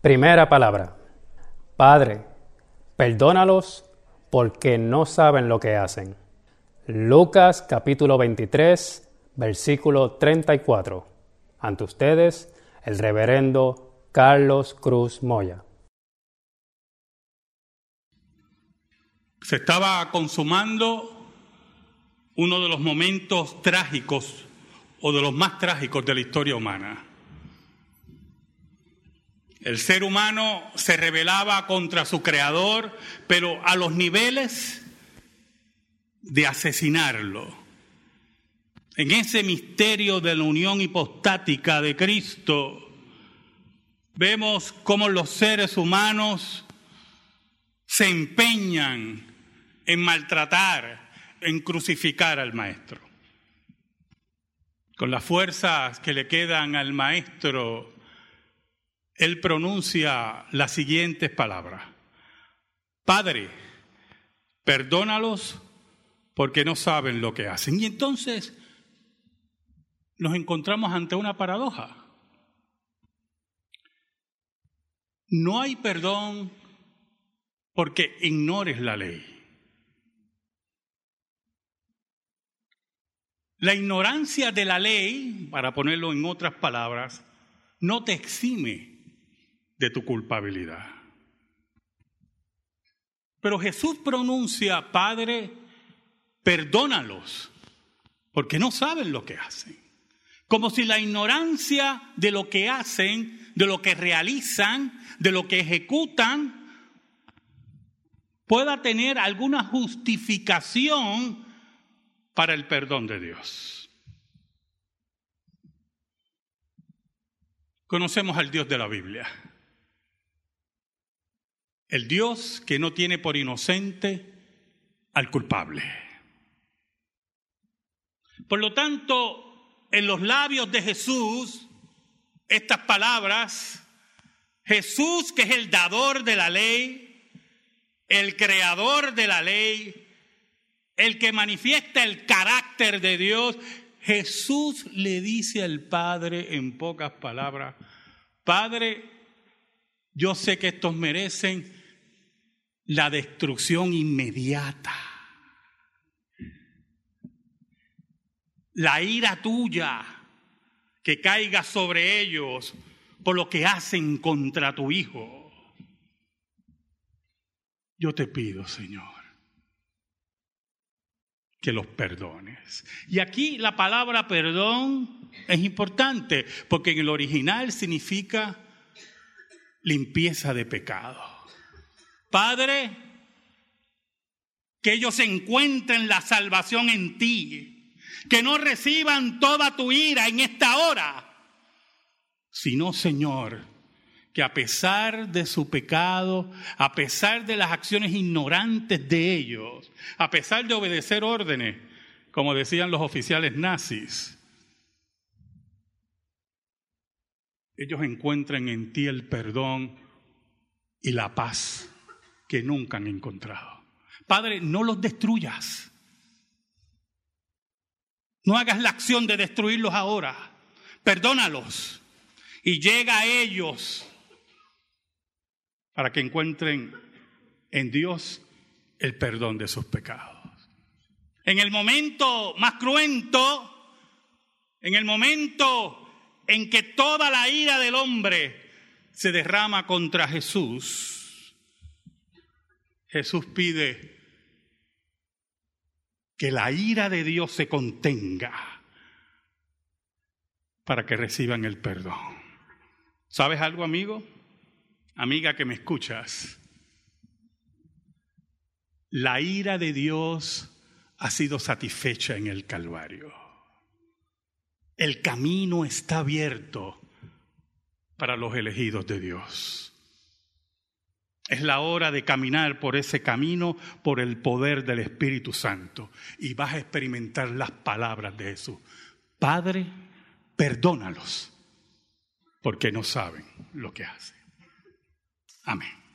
Primera palabra. Padre, perdónalos porque no saben lo que hacen. Lucas capítulo 23, versículo 34. Ante ustedes, el reverendo Carlos Cruz Moya. Se estaba consumando uno de los momentos trágicos o de los más trágicos de la historia humana. El ser humano se rebelaba contra su creador, pero a los niveles de asesinarlo. En ese misterio de la unión hipostática de Cristo, vemos cómo los seres humanos se empeñan en maltratar, en crucificar al Maestro. Con las fuerzas que le quedan al Maestro, él pronuncia las siguientes palabras. Padre, perdónalos porque no saben lo que hacen. Y entonces nos encontramos ante una paradoja. No hay perdón porque ignores la ley. La ignorancia de la ley, para ponerlo en otras palabras, no te exime de tu culpabilidad. Pero Jesús pronuncia, Padre, perdónalos, porque no saben lo que hacen. Como si la ignorancia de lo que hacen, de lo que realizan, de lo que ejecutan, pueda tener alguna justificación para el perdón de Dios. Conocemos al Dios de la Biblia. El Dios que no tiene por inocente al culpable. Por lo tanto, en los labios de Jesús, estas palabras, Jesús que es el dador de la ley, el creador de la ley, el que manifiesta el carácter de Dios, Jesús le dice al Padre en pocas palabras, Padre, yo sé que estos merecen la destrucción inmediata. La ira tuya que caiga sobre ellos por lo que hacen contra tu Hijo. Yo te pido, Señor, que los perdones. Y aquí la palabra perdón es importante porque en el original significa limpieza de pecado. Padre, que ellos encuentren la salvación en ti, que no reciban toda tu ira en esta hora, sino, Señor, que a pesar de su pecado, a pesar de las acciones ignorantes de ellos, a pesar de obedecer órdenes, como decían los oficiales nazis, ellos encuentren en ti el perdón y la paz que nunca han encontrado. Padre, no los destruyas. No hagas la acción de destruirlos ahora. Perdónalos y llega a ellos para que encuentren en Dios el perdón de sus pecados. En el momento más cruento, en el momento en que toda la ira del hombre se derrama contra Jesús, Jesús pide que la ira de Dios se contenga para que reciban el perdón. ¿Sabes algo, amigo? amiga que me escuchas, la ira de Dios ha sido satisfecha en el Calvario. El camino está abierto para los elegidos de Dios. Es la hora de caminar por ese camino por el poder del Espíritu Santo y vas a experimentar las palabras de Jesús. Padre, perdónalos porque no saben lo que hacen. Amén.